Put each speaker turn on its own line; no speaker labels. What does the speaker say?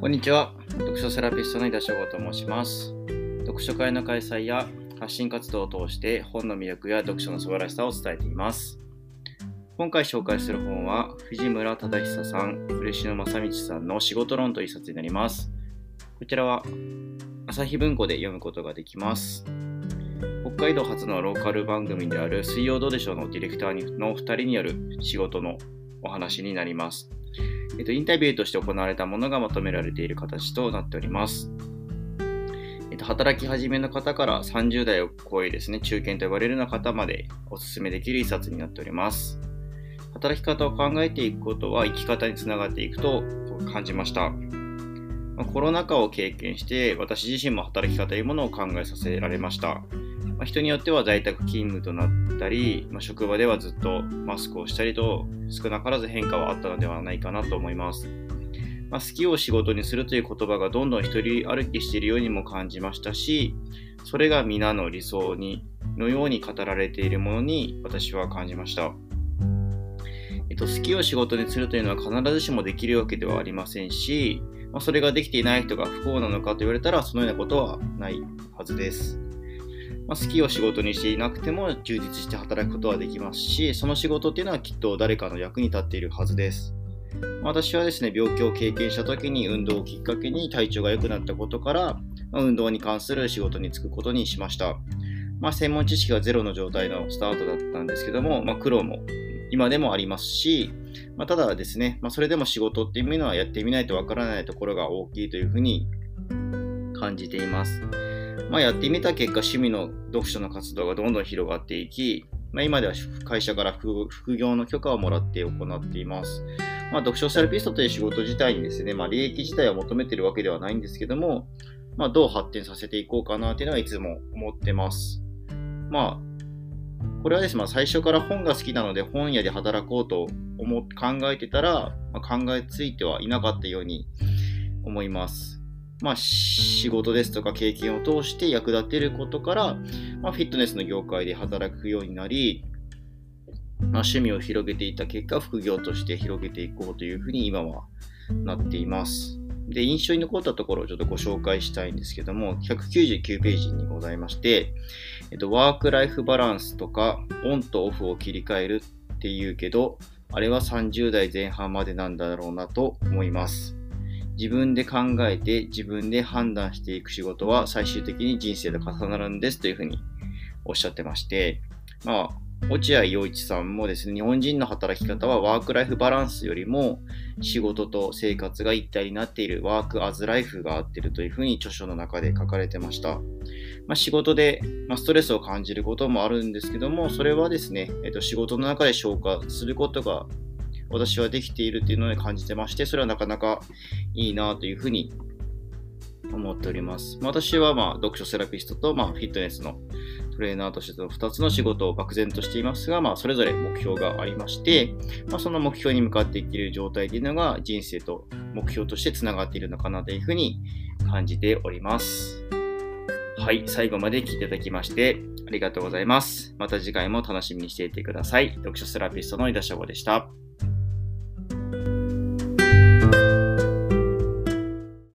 こんにちは。読書セラピストの井田翔吾と申します。読書会の開催や発信活動を通して本の魅力や読書の素晴らしさを伝えています。今回紹介する本は藤村忠久さん、嬉野正道さんの仕事論という一冊になります。こちらは朝日文庫で読むことができます。北海道初のローカル番組である水曜どうでしょうのディレクターの2人による仕事のお話になります。えっと、インタビューとして行われたものがまとめられている形となっております。えっと、働き始めの方から30代を超えですね、中堅と呼ばれるような方までお勧めできる一冊になっております。働き方を考えていくことは生き方につながっていくと感じました。まコロナ禍を経験して私自身も働き方というものを考えさせられました。ま人によっては在宅勤務となったり、まあ職場ではずっとマスクをしたりと少なからず変化はあったのではないかなと思います。まあ、好きを仕事にするという言葉がどんどん一人歩きしているようにも感じましたし、それが皆の理想にのように語られているものに私は感じました。えっと、好きを仕事にするというのは必ずしもできるわけではありませんし、まあ、それができていない人が不幸なのかと言われたらそのようなことはないはずです。まあ、好きを仕事にしていなくても充実して働くことはできますし、その仕事っていうのはきっと誰かの役に立っているはずです。私はですね、病気を経験した時に運動をきっかけに体調が良くなったことから、ま運動に関する仕事に就くことにしました。まあ、専門知識がゼロの状態のスタートだったんですけども、まあ、苦労も今でもありますし、まあ、ただですね、まあ、それでも仕事っていうのはやってみないとわからないところが大きいというふうに感じています。まあ、やってみた結果、趣味の読書の活動がどんどん広がっていき、まあ、今では会社から副業の許可をもらって行っています。まあ、読書セラピストという仕事自体にですね、まあ、利益自体を求めているわけではないんですけども、まあ、どう発展させていこうかなというのはいつも思ってます。まあ、これはですね、まあ、最初から本が好きなので本屋で働こうと思考えてたら、まあ、考えついてはいなかったように思います。まあ、仕事ですとか経験を通して役立てることから、まあ、フィットネスの業界で働くようになり、まあ、趣味を広げていった結果、副業として広げていこうというふうに今はなっています。で、印象に残ったところをちょっとご紹介したいんですけども、199ページにございまして、えっと、ワークライフバランスとか、オンとオフを切り替えるっていうけど、あれは30代前半までなんだろうなと思います。自分で考えて自分で判断していく仕事は最終的に人生と重なるんですというふうにおっしゃってまして、まあ、落合陽一さんもですね、日本人の働き方はワークライフバランスよりも仕事と生活が一体になっているワークアズライフが合っているというふうに著書の中で書かれてました。まあ、仕事で、まあ、ストレスを感じることもあるんですけども、それはですね、えっと、仕事の中で消化することが私はできているっていうのを感じてまして、それはなかなかいいなというふうに思っております。私はまあ読書セラピストとまあフィットネスのトレーナーとしての2つの仕事を漠然としていますが、まあ、それぞれ目標がありまして、まあ、その目標に向かっていける状態というのが人生と目標としてつながっているのかなというふうに感じております。はい、最後まで聞いていただきましてありがとうございます。また次回も楽しみにしていてください。読書セラピストの井田翔吾でした。